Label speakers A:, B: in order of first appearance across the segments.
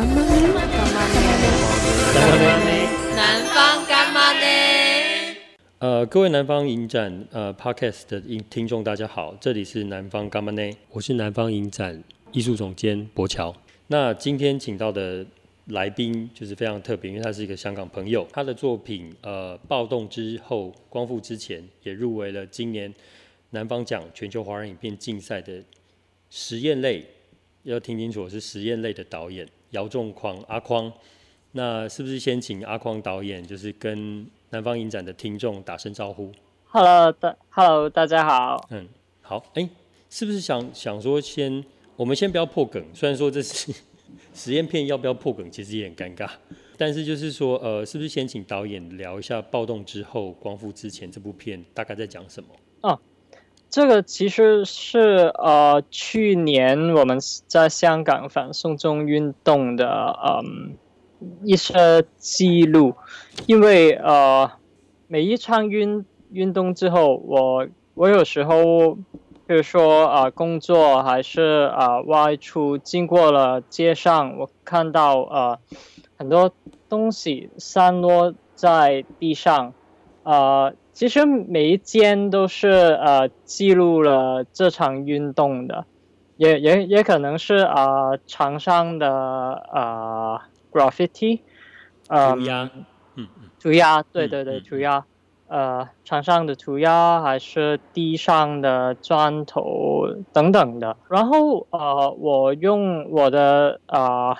A: 干妈呢？干嘛呢？干妈呢？南方干妈呢？
B: 呃，各位南方影展呃 Podcast 的听听众，大家好，这里是南方干妈呢？我是南方影展艺术总监柏乔。那今天请到的来宾就是非常特别，因为他是一个香港朋友，他的作品呃暴动之后，光复之前，也入围了今年南方奖全球华人影片竞赛的实验类。要听清楚，是实验类的导演姚仲匡阿匡。那是不是先请阿匡导演，就是跟南方影展的听众打声招呼
C: ？Hello，大 Hello，大家好。
B: 嗯，好。哎、欸，是不是想想说先，我们先不要破梗。虽然说这是 实验片，要不要破梗，其实也很尴尬。但是就是说，呃，是不是先请导演聊一下暴动之后、光复之前这部片大概在讲什么？
C: 哦。这个其实是呃，去年我们在香港反送中运动的嗯一些记录，因为呃每一场运运动之后，我我有时候比如说啊、工作还是啊、外出经过了街上，我看到呃很多东西散落在地上，呃。其实每一间都是呃记录了这场运动的，也也也可能是啊墙上的呃 graffiti，呃
B: 涂鸦，嗯
C: 涂鸦，对对对，涂鸦，呃墙上的涂鸦还是地上的砖头等等的。然后呃我用我的呃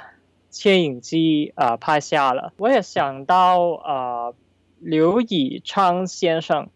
C: 摄影机呃拍下了，我也想到呃。刘以昌先生，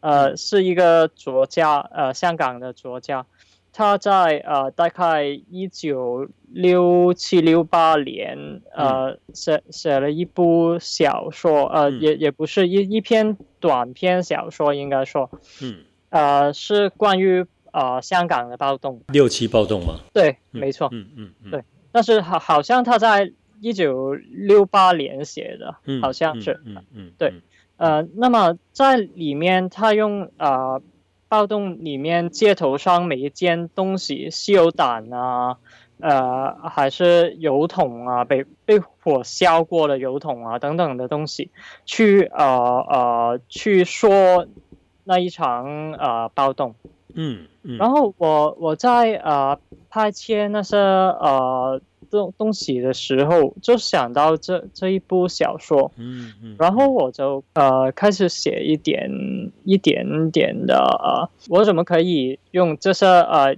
C: 呃，是一个作家，呃，香港的作家。他在呃大概一九六七六八年，呃，写写了一部小说，呃，嗯、也也不是一一篇短篇小说，应该说，嗯，呃，是关于呃香港的暴动。
B: 六七暴动吗？
C: 对，没错，
B: 嗯嗯，嗯，
C: 对。但是好，好像他在。一九六八年写的，好像是，
B: 嗯嗯，嗯，
C: 对，呃，那么在里面，他用啊、呃，暴动里面街头上每一件东西，汽油弹啊，呃，还是油桶啊，被被火烧过的油桶啊等等的东西，去呃呃去说那一场呃暴动，
B: 嗯嗯，
C: 然后我我在呃拍切那些呃。东东西的时候，就想到这这一部小说，
B: 嗯嗯，
C: 然后我就呃开始写一点一点点的呃，我怎么可以用这些呃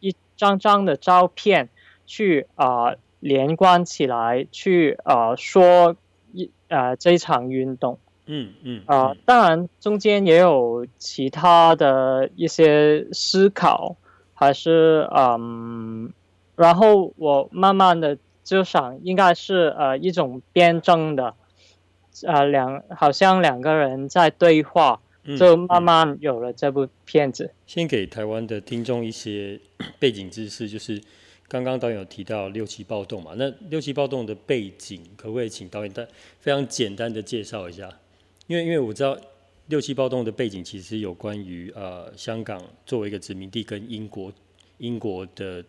C: 一张张的照片去啊、呃、连贯起来，去呃说一呃这一场运动，
B: 嗯嗯。
C: 啊、呃，当然中间也有其他的一些思考，还是嗯。然后我慢慢的就想，应该是呃一种辩证的，呃两好像两个人在对话，就慢慢有了这部片子。
B: 嗯嗯、先给台湾的听众一些背景知识，就是刚刚导演有提到六七暴动嘛，那六七暴动的背景可不可以请导演再非常简单的介绍一下？因为因为我知道六七暴动的背景其实有关于呃香港作为一个殖民地跟英国英国的。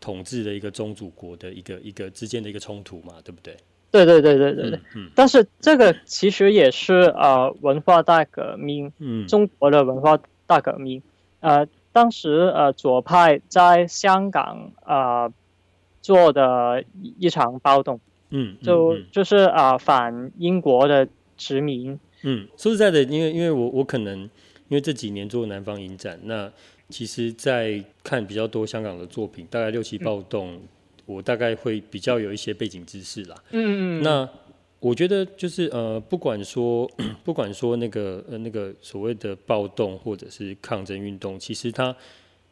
B: 统治的一个宗主国的一个一个之间的一个冲突嘛，对不对？
C: 对对对对对对。嗯。嗯，但是这个其实也是呃文化大革命，嗯，中国的文化大革命。呃，当时呃左派在香港呃做的一场暴动，
B: 嗯，嗯
C: 就就是啊、呃、反英国的殖民。
B: 嗯，说实在的，因为因为我我可能因为这几年做南方影展那。其实，在看比较多香港的作品，大概六七暴动，嗯，我大概会比较有一些背景知识啦。
C: 嗯嗯。
B: 那我觉得就是呃，不管说 不管说那个呃那个所谓的暴动或者是抗争运动，其实它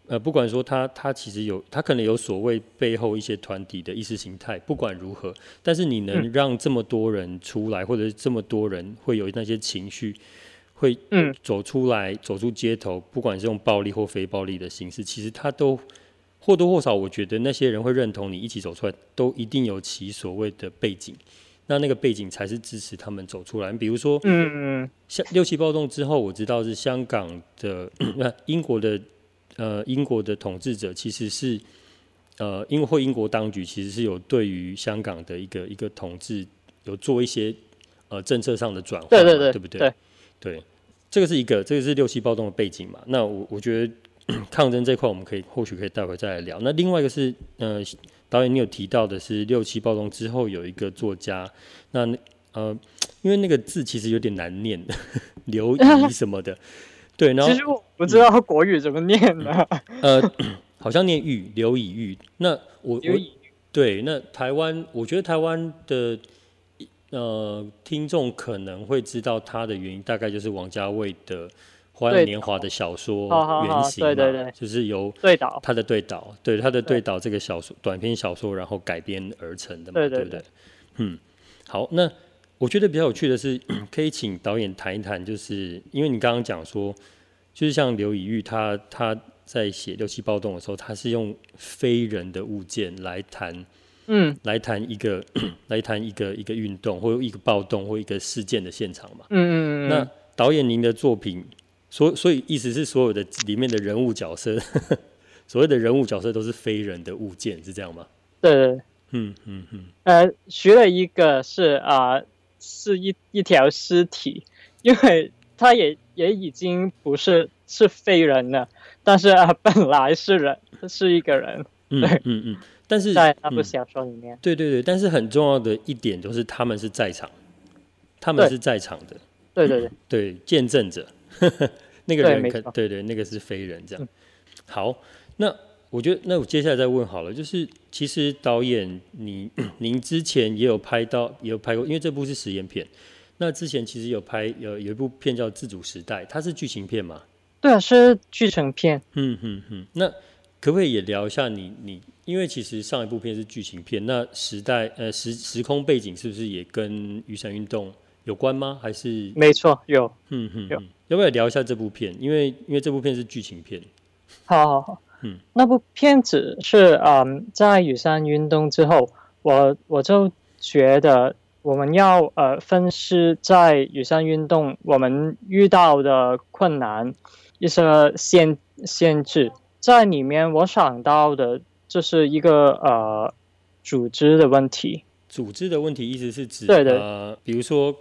B: 呃不管说它它其实有它可能有所谓背后一些团体的意识形态，不管如何，但是你能让这么多人出来，或者是这么多人会有那些情绪。会走出来，走出街头，不管是用暴力或非暴力的形式，其实他都或多或少，我觉得那些人会认同你一起走出来，都一定有其所谓的背景。那那个背景才是支持他们走出来。比如说，
C: 嗯嗯，
B: 像六七暴动之后，我知道是香港的、那英国的呃英国的统治者，其实是呃，因为或英国当局其实是有对于香港的一个一个统治有做一些呃政策上的转换，
C: 对对对，
B: 对不对？
C: 对，
B: 对，这个是一个，这个是六七暴动的背景嘛。那我我觉得 抗争这块我们可以或许可以待会再来聊。那另外一个是呃，导演你有提到的是六七暴动之后有一个作家，那呃，因为那个字其实有点难念，刘怡什么的，对，然后
C: 其实我不知道国语怎么念的，
B: 嗯、呃。好像念玉刘以玉，那我我对那台湾，我觉得台湾的呃听众可能会知道他的原因，大概就是王家卫的《花样年华》的小说原型嘛，对对对，就是由他的对导，对他的对导这个小说短篇小说，然后改编而成的嘛，对，对，对，对不对？嗯，好，那我觉得比较有趣的是，可以请导演谈一谈，就是因为你刚刚讲说，就是像刘以玉他他。在写六七暴动的时候，他是用非人的物件来谈，嗯，来谈一个，来谈一个一个运动或一个暴动或一个事件的现场嘛。嗯嗯嗯。那导演您的作品，所所以意思是所有的里面的人物角色，所谓的人物角色都是非人的物件，是这
C: 样吗？对。嗯嗯嗯。呃，学了一个是啊、呃，是一一条尸体，因为他也也已经不是是非人了。但是啊，本来是人，是一个人，对，嗯嗯嗯。但是在那部小说里面，
B: 对对对。但是很重要的一点就是他们是在场，他们是在场的，
C: 对对对
B: 对，见证者，那个人可对对，那个是非人这样。好，那我觉得那我接下来再问好了，就是其实导演你 您之前也有拍到，也有拍过，因为这部是实验片。那之前其实有拍有有一部片叫《自主时代》，它是剧情片吗？
C: 对啊，是剧情片。
B: 嗯嗯嗯，那可不可以也聊一下你你？因为其实上一部片是剧情片，那时代呃时时空背景是不是也跟雨伞运动有关吗？还是？
C: 没错，有。
B: 嗯嗯，有。要不要聊一下这部片？因为因为这部片是剧情片。
C: 好好好。嗯，那部片子是嗯，在雨伞运动之后，我我就觉得我们要呃分析在雨伞运动我们遇到的困难。一些限限制在里面，我想到的就是一个呃组织的问题。
B: 组织的问题意思是指
C: 对的
B: 呃，比如说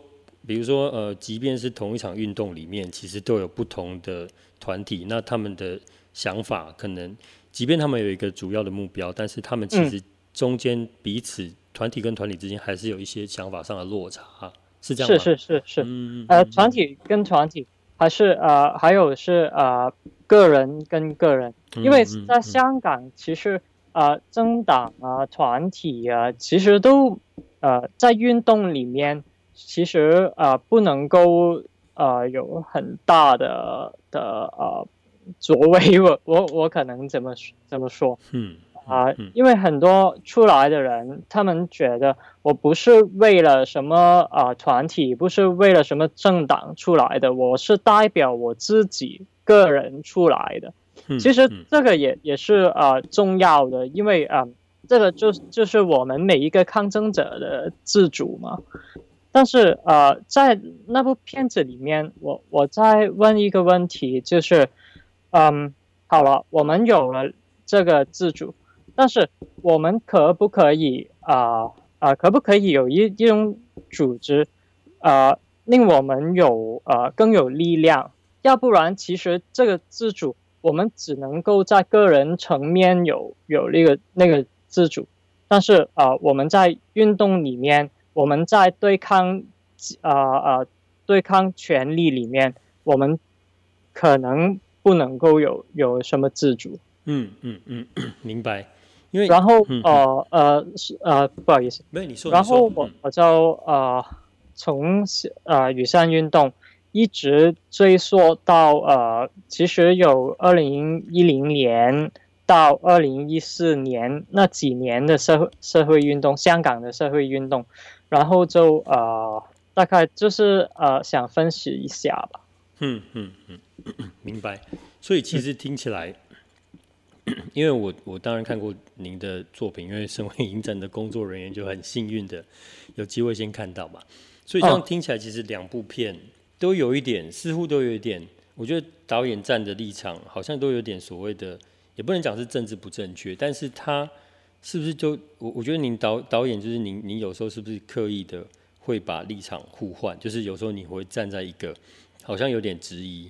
B: 比如说呃，即便是同一场运动里面，其实都有不同的团体，那他们的想法可能，即便他们有一个主要的目标，但是他们其实中间彼此团体跟团体之间还是有一些想法上的落差，是这样吗？
C: 是是是是，嗯、呃，团体跟团体。还是呃，还有是呃，个人跟个人，因为在香港，其实呃，政党啊、团体啊，其实都呃，在运动里面，其实呃，不能够呃，有很大的的呃作为。我 我我可能怎么怎么说？嗯。啊、呃，因为很多出来的人，他们觉得我不是为了什么啊、呃、团体，不是为了什么政党出来的，我是代表我自己个人出来的。其实这个也也是啊、呃、重要的，因为啊、呃，这个就就是我们每一个抗争者的自主嘛。但是呃，在那部片子里面，我我再问一个问题，就是嗯，好了，我们有了这个自主。但是我们可不可以啊啊、呃呃，可不可以有一一种组织啊、呃，令我们有呃更有力量？要不然，其实这个自主，我们只能够在个人层面有有那个那个自主。但是啊、呃，我们在运动里面，我们在对抗啊啊、呃、对抗权力里面，我们可能不能够有有什么自主。
B: 嗯嗯嗯，明白。
C: 因为然后呃呃是呃不好意思，
B: 没有你说。
C: 然后我我就呃从呃雨伞运动一直追溯到呃其实有二零一零年到二零一四年那几年的社会社会运动，香港的社会运动，然后就呃大概就是呃想分析一下吧。
B: 嗯嗯嗯，明白。所以其实听起来。因为我我当然看过您的作品，因为身为影展的工作人员就很幸运的有机会先看到嘛，所以这样听起来其实两部片都有一点，似乎都有一点，我觉得导演站的立场好像都有点所谓的，也不能讲是政治不正确，但是他是不是就我我觉得您导导演就是您您有时候是不是刻意的会把立场互换？就是有时候你会站在一个好像有点质疑、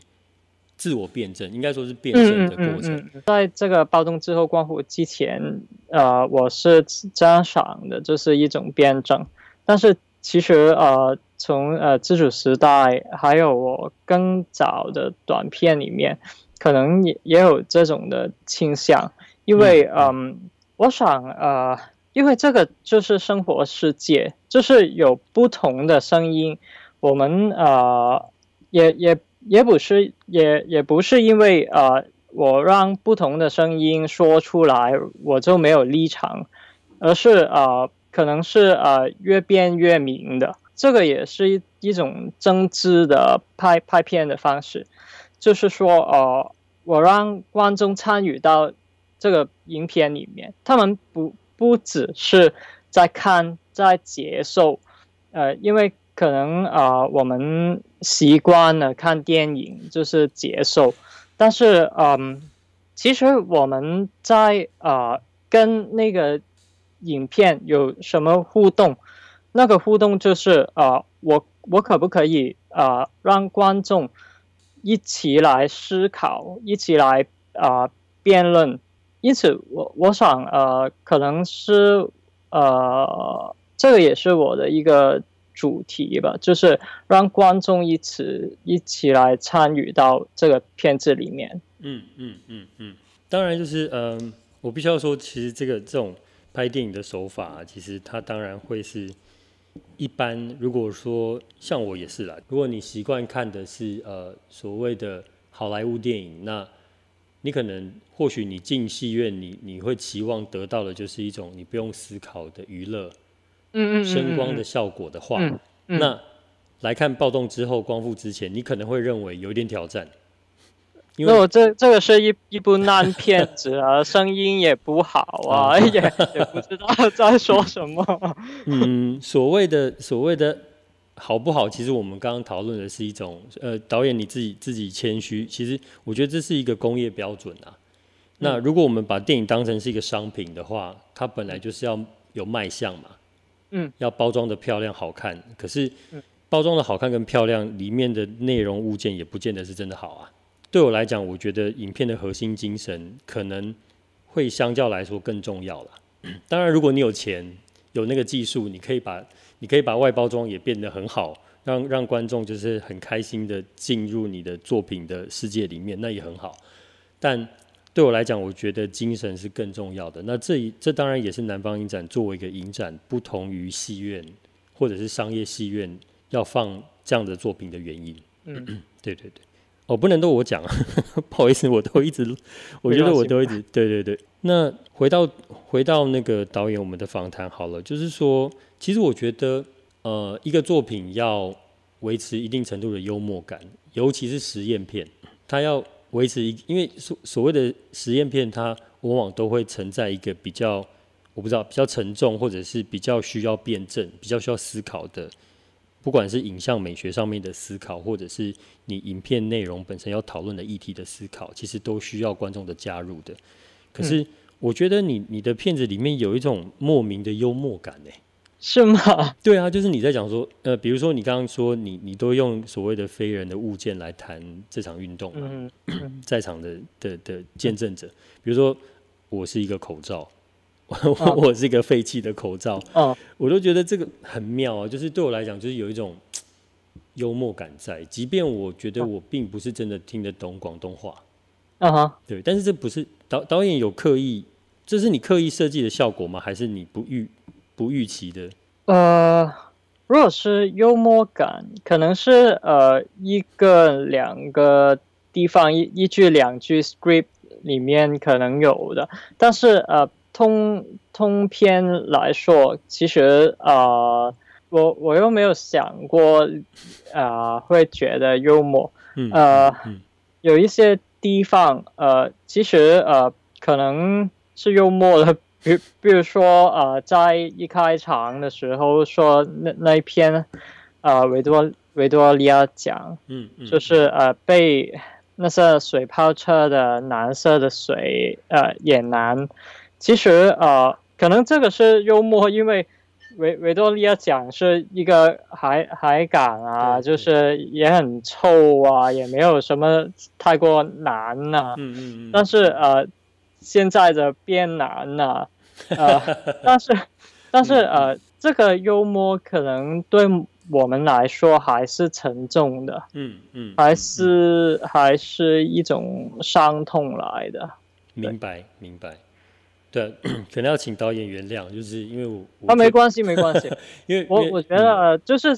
B: 自我辩证，应该说是辩证的过程。
C: 嗯嗯嗯、在这个暴动之后、光复之前，呃，我是这样想的，就是一种辩证。但是其实呃，从呃自主时代还有我更早的短片里面，可能也也有这种的倾向，因为嗯。呃我想，呃，因为这个就是生活世界，就是有不同的声音。我们呃，也也也不是，也也不是因为呃，我让不同的声音说出来，我就没有立场，而是呃，可能是呃越变越明的。这个也是一一种政治的拍拍片的方式，就是说，呃，我让观众参与到。这个影片里面，他们不不只是在看，在接受，呃，因为可能啊、呃，我们习惯了看电影就是接受，但是嗯，其实我们在啊、呃、跟那个影片有什么互动？那个互动就是啊、我我可不可以啊、呃、让观众一起来思考，一起来啊、呃、辩论？因此我，我想，呃，可能是，呃，这个也是我的一个主题吧，就是让观众一起一起来参与到这个片子里面。
B: 嗯嗯嗯嗯，当然就是，嗯、我必须要说，其实这个这种拍电影的手法、啊，其实它当然会是一般。如果说像我也是啦，如果你习惯看的是呃所谓的好莱坞电影，那你可能，或许你进戏院你，你你会期望得到的就是一种你不用思考的娱乐，嗯嗯，声光的效果的话，那来看暴动之后，光复之前，你可能会认为有一点挑战。因为
C: 我这这个是一一部烂片子啊，声音也不好啊，也也不知道在说什么。
B: 嗯，所谓的所谓的。好不好？其实我们刚刚讨论的是一种，呃，导演你自己自己谦虚。其实我觉得这是一个工业标准啊。那如果我们把电影当成是一个商品的话，它本来就是要有卖相嘛，嗯，要包装的漂亮好看。可是包装的好看跟漂亮，里面的内容物件也不见得是真的好啊。对我来讲，我觉得影片的核心精神可能会相较来说更重要了。当然，如果你有钱，有那个技术，你可以把。你可以把外包装也变得很好，让让观众就是很开心的进入你的作品的世界里面，那也很好。但对我来讲，我觉得精神是更重要的。那这这当然也是南方影展作为一个影展，不同于戏院或者是商业戏院要放这样的作品的原因。嗯，对 对对。哦，不能都我讲啊，不好意思，我都一直，我觉得我都一直，对对对。那回到回到那个导演我们的访谈好了，就是说，其实我觉得，呃，一个作品要维持一定程度的幽默感，尤其是实验片，它要维持一，因为所所谓的实验片，它往往都会存在一个比较，我不知道，比较沉重，或者是比较需要辩证、比较需要思考的。不管是影像美学上面的思考，或者是你影片内容本身要讨论的议题的思考，其实都需要观众的加入的。可是我觉得你你的片子里面有一种莫名的幽默感呢？
C: 是吗？
B: 对啊，就是你在讲说，呃，比如说你刚刚说你你都用所谓的非人的物件来谈这场运动嘛，在场的的的见证者，比如说我是一个口罩。我我是一个废弃的口罩，哦，我都觉得这个很妙啊！就是对我来讲，就是有一种幽默感在，即便我觉得我并不是真的听得懂广东话，啊哈，对，但是这不是导导演有刻意，这是你刻意设计的效果吗？还是你不预不预期的？呃，
C: 如果是幽默感，可能是呃一个两个地方一一句两句 script 里面可能有的，但是呃。通通篇来说，其实啊、呃，我我又没有想过啊、呃，会觉得幽默。呃，有一些地方呃，其实呃，可能是幽默的。比比如说呃，在一开场的时候说那那一篇呃，维多维多利亚奖，嗯，就是呃被那些水泡车的蓝色的水呃，也难。其实呃，可能这个是幽默，因为维维多利亚港是一个海海港啊，就是也很臭啊，也没有什么太过难呐、啊。嗯嗯嗯。但是呃，现在的变难了、啊，呃，但是但是呃，这个幽默可能对我们来说还是沉重的。嗯嗯。还是还是一种伤痛来的。
B: 明白明白。对，可能要请导演原谅，就是因为我，
C: 啊，没关系，没关系，因为我我觉得就是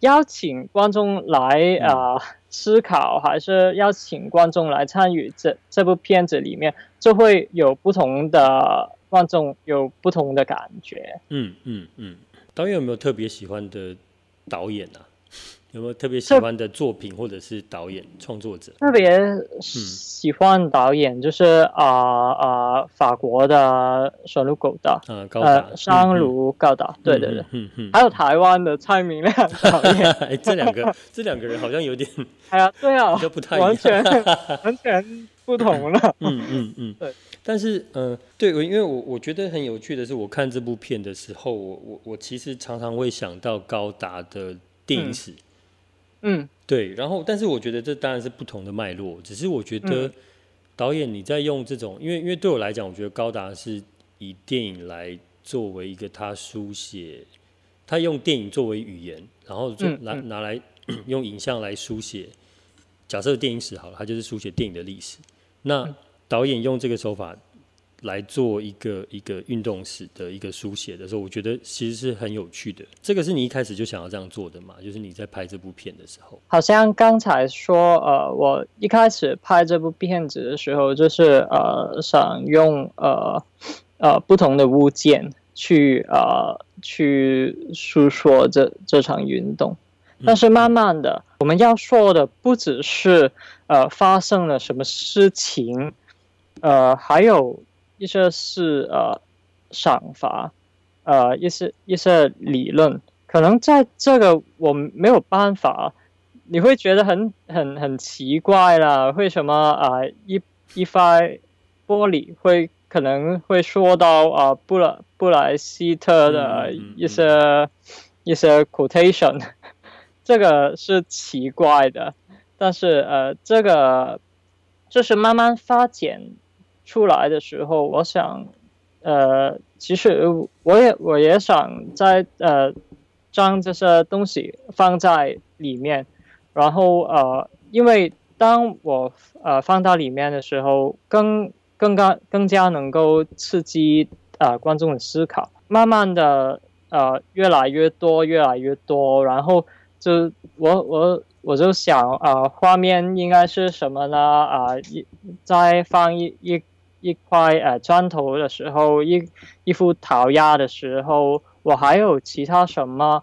C: 邀请观众来啊、呃、思考，还是邀请观众来参与这这部片子里面，就会有不同的观众有不同的感觉。嗯
B: 嗯嗯，导演有没有特别喜欢的导演啊？有没有特别喜欢的作品，或者是导演创作者？
C: 特别喜欢导演就是啊啊、呃呃、法国的山鲁高达，呃高达，山鲁高达，对对对，嗯嗯，还有台湾的蔡明亮导演，
B: 哎，这两个这两个人好像有点，
C: 哎呀，对啊，
B: 就不太，
C: 完全 完全不同了，
B: 嗯嗯嗯，对，但是呃，对，我因为我我觉得很有趣的是，我看这部片的时候，我我我其实常常会想到高达的电影史。嗯
C: 嗯，
B: 对，然后，但是我觉得这当然是不同的脉络。只是我觉得导演你在用这种，因为因为对我来讲，我觉得高达是以电影来作为一个他书写，他用电影作为语言，然后就拿拿来 用影像来书写。假设电影史好了，他就是书写电影的历史。那导演用这个手法。来做一个一个运动史的一个书写的时候，我觉得其实是很有趣的。这个是你一开始就想要这样做的嘛？就是你在拍这部片的时候，
C: 好像刚才说，呃，我一开始拍这部片子的时候，就是呃，想用呃呃不同的物件去呃去诉说这这场运动。但是慢慢的，我们要说的不只是呃发生了什么事情，呃，还有。一些是呃赏罚，呃一些一些理论，可能在这个我没有办法，你会觉得很很很奇怪啦，为什么啊、呃、一一块玻璃会可能会说到啊、呃、布莱布莱希特的一些、嗯嗯嗯、一些 quotation，这个是奇怪的，但是呃这个就是慢慢发展。出来的时候，我想，呃，其实我也我也想在呃将这些东西放在里面，然后呃，因为当我呃放到里面的时候，更更加更加能够刺激呃观众的思考，慢慢的呃越来越多越来越多，然后就我我我就想啊、呃，画面应该是什么呢？啊、呃，一再放一一。一块呃砖头的时候，一一幅陶鸦的时候，我还有其他什么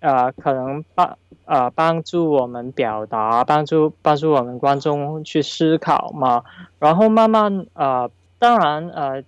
C: 呃可能帮呃帮助我们表达，帮助帮助我们观众去思考嘛？然后慢慢呃，当然呃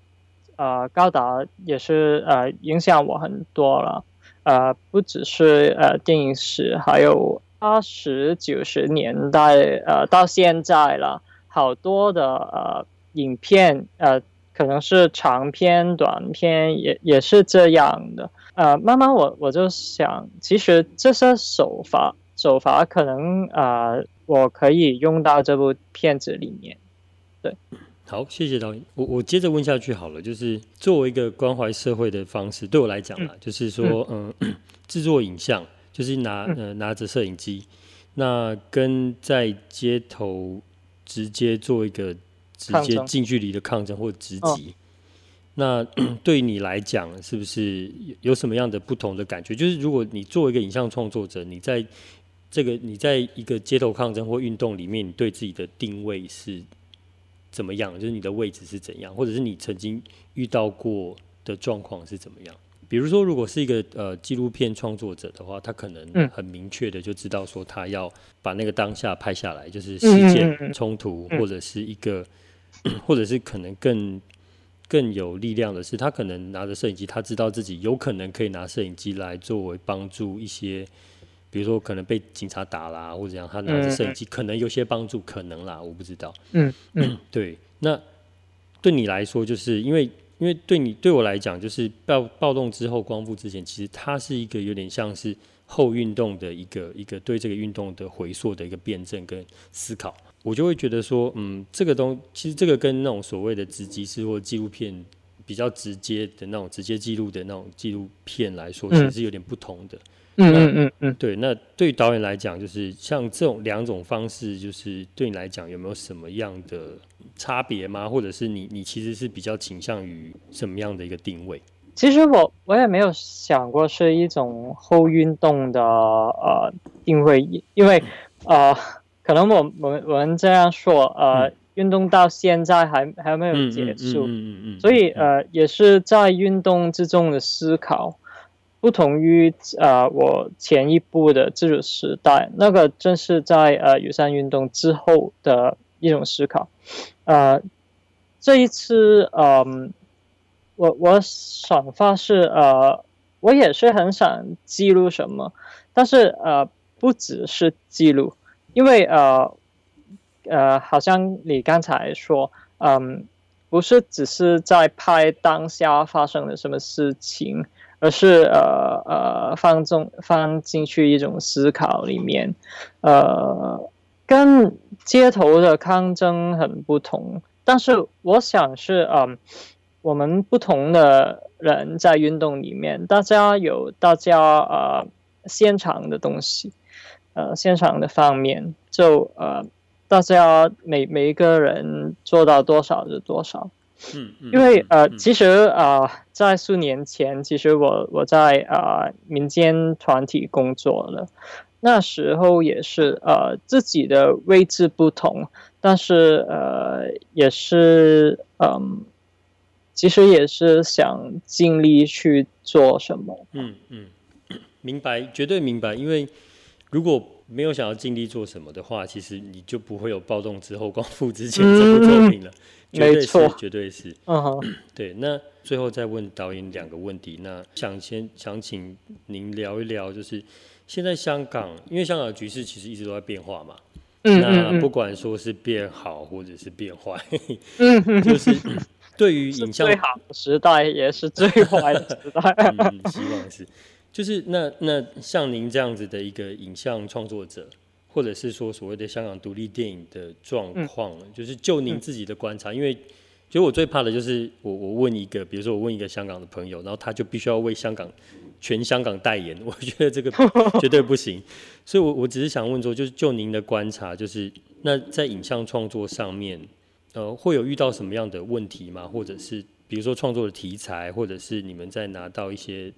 C: 呃高达也是呃影响我很多了，呃不只是呃电影史，还有八十九十年代呃到现在了，好多的呃。影片呃，可能是长片、短片，也也是这样的。呃，慢慢我我就想，其实这些手法手法可能呃，我可以用到这部片子里面。对，
B: 好，谢谢导演。我我接着问下去好了，就是作为一个关怀社会的方式，对我来讲啊，嗯、就是说，嗯，制、呃、作影像，就是拿呃拿着摄影机，那跟在街头直接做一个。直接近距离的抗争或直击，那 对你来讲是不是有什么样的不同的感觉？就是如果你作为一个影像创作者，你在这个你在一个街头抗争或运动里面，你对自己的定位是怎么样？就是你的位置是怎样，或者是你曾经遇到过的状况是怎么样？比如说，如果是一个呃纪录片创作者的话，他可能很明确的就知道说他要把那个当下拍下来，就是事件冲突或者是一个。或者是可能更更有力量的是，他可能拿着摄影机，他知道自己有可能可以拿摄影机来作为帮助一些，比如说可能被警察打啦，或者这样，他拿着摄影机可能有些帮助，可能啦，我不知道。嗯嗯，对。那对你来说，就是因为因为对你对我来讲，就是暴暴动之后光复之前，其实它是一个有点像是后运动的一个一个对这个运动的回溯的一个辩证跟思考。我就会觉得说，嗯，这个东其实这个跟那种所谓的直击式或纪录片比较直接的那种直接记录的那种纪录片来说，其实是有点不同的。
C: 嗯嗯嗯嗯，
B: 对。那对于导演来讲，就是像这种两种方式，就是对你来讲有没有什么样的差别吗？或者是你你其实是比较倾向于什么样的一个定位？
C: 其实我我也没有想过是一种后运动的呃定位，因为呃可能我我们我们这样说呃、嗯、运动到现在还还没有结束，所以呃也是在运动之中的思考。不同于呃，我前一步的自主时代，那个正是在呃雨伞运动之后的一种思考。呃，这一次，嗯、呃，我我想法是呃，我也是很想记录什么，但是呃，不只是记录，因为呃呃，好像你刚才说，嗯、不是只是在拍当下发生了什么事情。而是呃呃放纵放进去一种思考里面，呃，跟街头的抗争很不同。但是我想是嗯、我们不同的人在运动里面，大家有大家呃现场的东西，呃现场的方面，就呃大家每每一个人做到多少就多少。嗯，因为呃，其实啊、呃，在数年前，其实我我在啊、呃、民间团体工作了，那时候也是呃自己的位置不同，但是呃也是嗯、呃，其实也是想尽力去做什么。
B: 嗯嗯，明白，绝对明白，因为如果没有想要尽力做什么的话，其实你就不会有暴动之后光复之前这部作品了。嗯 绝对是，绝对是。嗯哼，对。那最后再问导演两个问题。那想先想请您聊一聊，就是现在香港，因为香港的局势其实一直都在变化嘛。嗯，那不管说是变好或者是变坏，嗯，就是对于影像
C: 最好的时代也是最坏的时代。
B: 嗯，希望是。就是那那像您这样子的一个影像创作者。或者是说所谓的香港独立电影的状况，嗯、就是就您自己的观察，嗯、因为其实我最怕的就是我我问一个，比如说我问一个香港的朋友，然后他就必须要为香港全香港代言，我觉得这个 绝对不行。所以我我只是想问说，就是就您的观察，就是那在影像创作上面，呃，会有遇到什么样的问题吗？或者是比如说创作的题材，或者是你们在拿到一些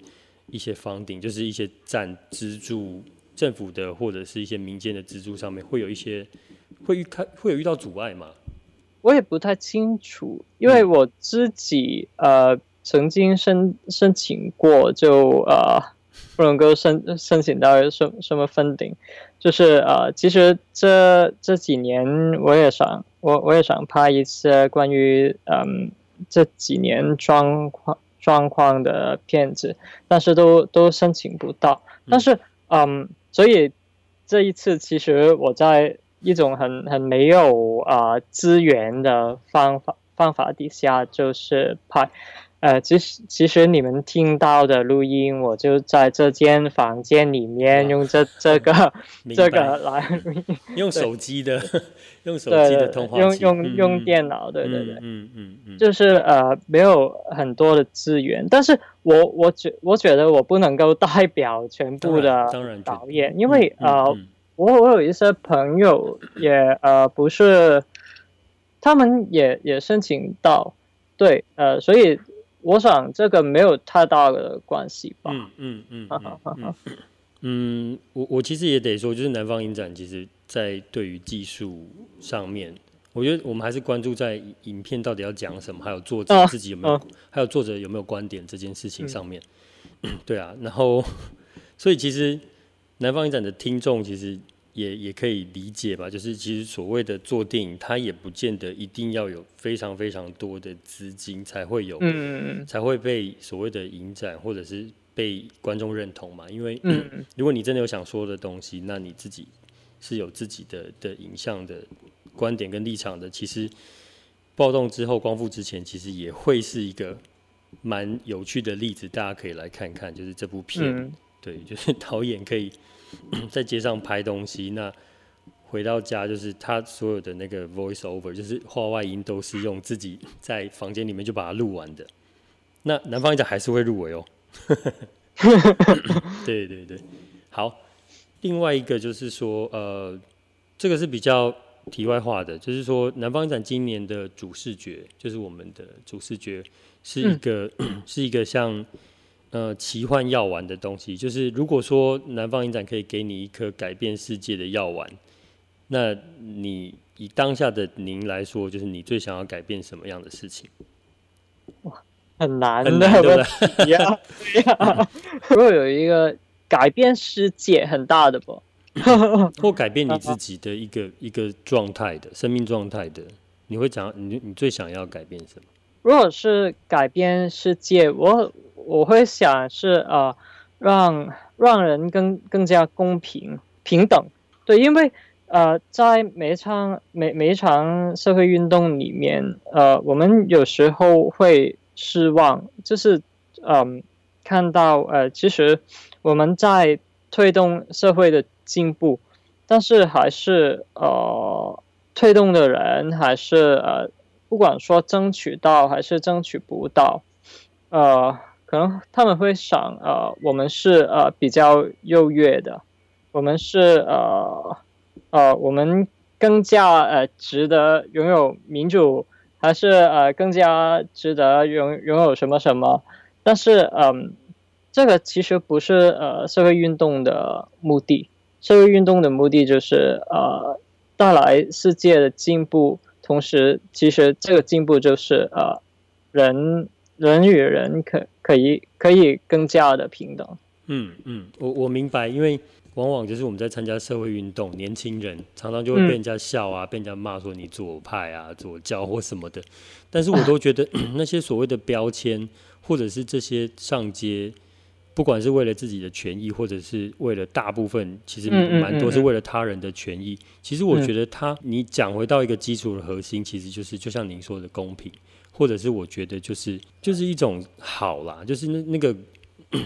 B: 一些 funding，就是一些占资助。政府的或者是一些民间的资助上面会有一些会遇开会有遇到阻碍吗？
C: 我也不太清楚，因为我自己呃曾经申申请过就，呃不能够申申请到什什么 funding，就是呃其实这这几年我也想我我也想拍一些关于嗯这几年状况状况的片子，但是都都申请不到，但是嗯。所以这一次，其实我在一种很很没有啊、呃、资源的方法方法底下，就是拍。呃，其实其实你们听到的录音，我就在这间房间里面用这这个 这个来录音，
B: 用手机的，用手机的通话
C: 用用用电脑，对对对，
B: 嗯嗯嗯，
C: 就是呃没有很多的资源，但是我我觉我觉得我不能够代表全部的导演，因为呃我我有一些朋友也呃不是，他们也也申请到，对呃所以。我想这个没有太大的关系吧。
B: 嗯嗯嗯嗯嗯，我我其实也得说，就是南方影展，其实在对于技术上面，我觉得我们还是关注在影片到底要讲什么，还有作者自己有没有，还有作者有没有观点这件事情上面。对啊，然后所以其实南方影展的听众其实。也也可以理解吧，就是其实所谓的做电影，它也不见得一定要有非常非常多的资金才会有，嗯、才会被所谓的影展或者是被观众认同嘛。因为、嗯、如果你真的有想说的东西，那你自己是有自己的的影像的观点跟立场的。其实暴动之后、光复之前，其实也会是一个蛮有趣的例子，大家可以来看看，就是这部片，嗯、对，就是 导演可以 在街上拍东西，那回到家就是他所有的那个 voice over，就是话外音都是用自己在房间里面就把它录完的。那南方一展还是会入围哦。对对对，好。另外一个就是说，呃，这个是比较题外话的，就是说南方影展今年的主视觉，就是我们的主视觉。是一个、嗯、是一个像呃奇幻药丸的东西，就是如果说南方影展可以给你一颗改变世界的药丸，那你以当下的您来说，就是你最想要改变什么样的事情？
C: 哇，很难的问题呀！如果有一个改变世界很大的不，
B: 或改变你自己的一个 一个状态的生命状态的，你会讲你你最想要改变什么？
C: 如果是改变世界，我我会想是呃，让让人更更加公平平等，对，因为呃，在每一场每每一场社会运动里面，呃，我们有时候会失望，就是嗯、看到呃，其实我们在推动社会的进步，但是还是呃，推动的人还是呃。不管说争取到还是争取不到，呃，可能他们会想，呃，我们是呃比较优越的，我们是呃呃，我们更加呃值得拥有民主，还是呃更加值得拥拥有什么什么？但是，嗯、这个其实不是呃社会运动的目的，社会运动的目的就是呃带来世界的进步。同时，其实这个进步就是呃，人人与人可可以可以更加的平等。
B: 嗯嗯，我我明白，因为往往就是我们在参加社会运动，年轻人常常就会被人家笑啊，嗯、被人家骂说你左派啊、左教或什么的。但是我都觉得 那些所谓的标签，或者是这些上街。不管是为了自己的权益，或者是为了大部分，其实蛮多是为了他人的权益。嗯嗯嗯、其实我觉得他，你讲回到一个基础的核心，其实就是就像您说的公平，或者是我觉得就是就是一种好啦，就是那那个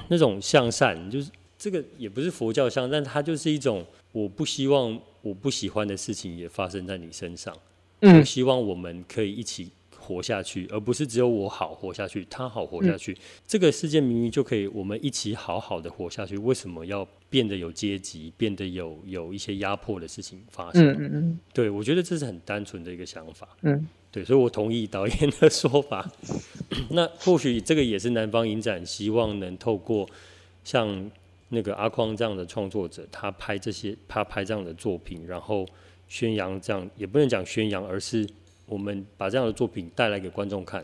B: 那种向善，就是这个也不是佛教向，但它就是一种我不希望我不喜欢的事情也发生在你身上，嗯，我希望我们可以一起。活下去，而不是只有我好活下去，他好活下去。嗯、这个世界明明就可以，我们一起好好的活下去。为什么要变得有阶级，变得有有一些压迫的事情发生？嗯嗯嗯。对，我觉得这是很单纯的一个想法。嗯，对，所以我同意导演的说法。那或许这个也是南方影展希望能透过像那个阿匡这样的创作者，他拍这些，他拍这样的作品，然后宣扬这样，也不能讲宣扬，而是。我们把这样的作品带来给观众看，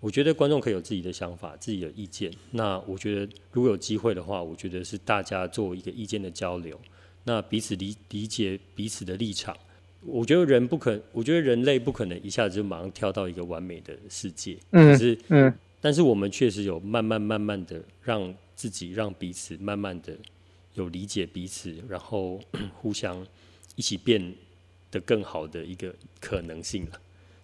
B: 我觉得观众可以有自己的想法、自己的意见。那我觉得如果有机会的话，我觉得是大家做一个意见的交流，那彼此理理解彼此的立场。我觉得人不可，我觉得人类不可能一下子就马上跳到一个完美的世界。嗯，可是，嗯，但是我们确实有慢慢慢慢的让自己、让彼此慢慢的有理解彼此，然后 互相一起变得更好的一个可能性了。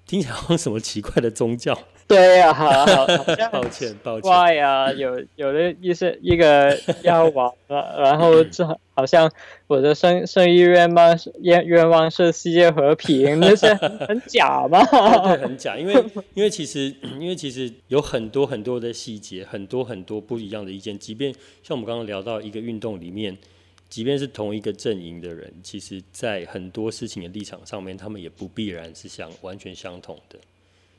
B: 听起来好像什么奇怪的宗教？
C: 对呀、啊，好，好，
B: 抱歉，抱歉。
C: 怪呀，有有的意思，一个药丸，然后这好像我的生生日愿望愿愿望是世界和平，那些很假吗？
B: 对，很假，因为因为其实因为其实有很多很多的细节，很多很多不一样的意见，即便像我们刚刚聊到一个运动里面。即便是同一个阵营的人，其实，在很多事情的立场上面，他们也不必然是相完全相同的。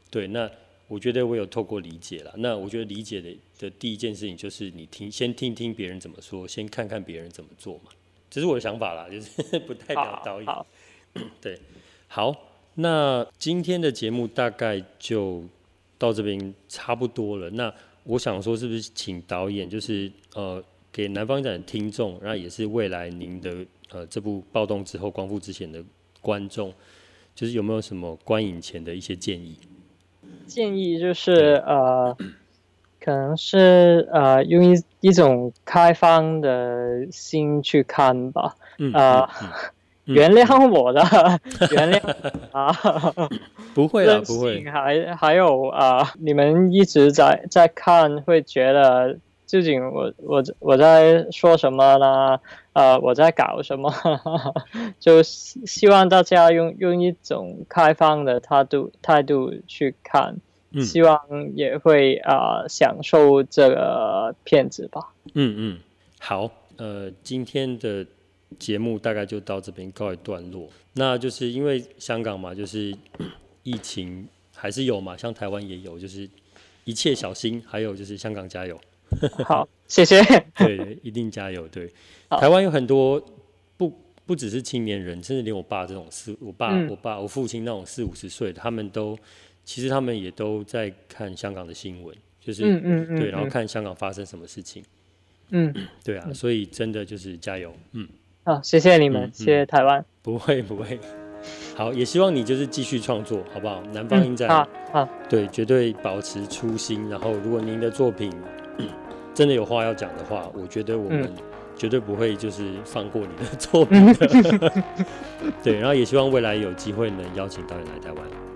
B: 对，那我觉得我有透过理解了。那我觉得理解的的第一件事情就是，你听，先听听别人怎么说，先看看别人怎么做嘛。这是我的想法啦，就是不代表导演。对，好，那今天的节目大概就到这边差不多了。那我想说，是不是请导演，就是呃。给南方展的听众，那也是未来您的呃这部暴动之后光复之前的观众，就是有没有什么观影前的一些建议？
C: 建议就是呃，可能是呃用一一种开放的心去看吧，呃，原谅我的，原谅 啊，
B: 不会啊，不会。
C: 还还有啊，你们一直在在看，会觉得究竟我我我在说什么呢？呃，我在搞什么？就希希望大家用用一种开放的态度态度去看，嗯、希望也会啊、呃、享受这个片子吧。
B: 嗯嗯，好，呃，今天的。节目大概就到这边告一段落。那就是因为香港嘛，就是疫情还是有嘛，像台湾也有，就是一切小心，还有就是香港加油。
C: 好，谢谢。
B: 对，一定加油。对，台湾有很多不不只是青年人，甚至连我爸这种四，我爸、嗯、我爸、我父亲那种四五十岁的，他们都其实他们也都在看香港的新闻，就是嗯嗯嗯对，然后看香港发生什么事情。嗯，对啊，所以真的就是加油。嗯。
C: 好、哦，谢谢你们，嗯、谢谢台湾。
B: 不会不会，好，也希望你就是继续创作，好不好？南方影展，好，对，绝对保持初心。然后，如果您的作品真的有话要讲的话，我觉得我们绝对不会就是放过你的作品的。对，然后也希望未来有机会能邀请导演来台湾。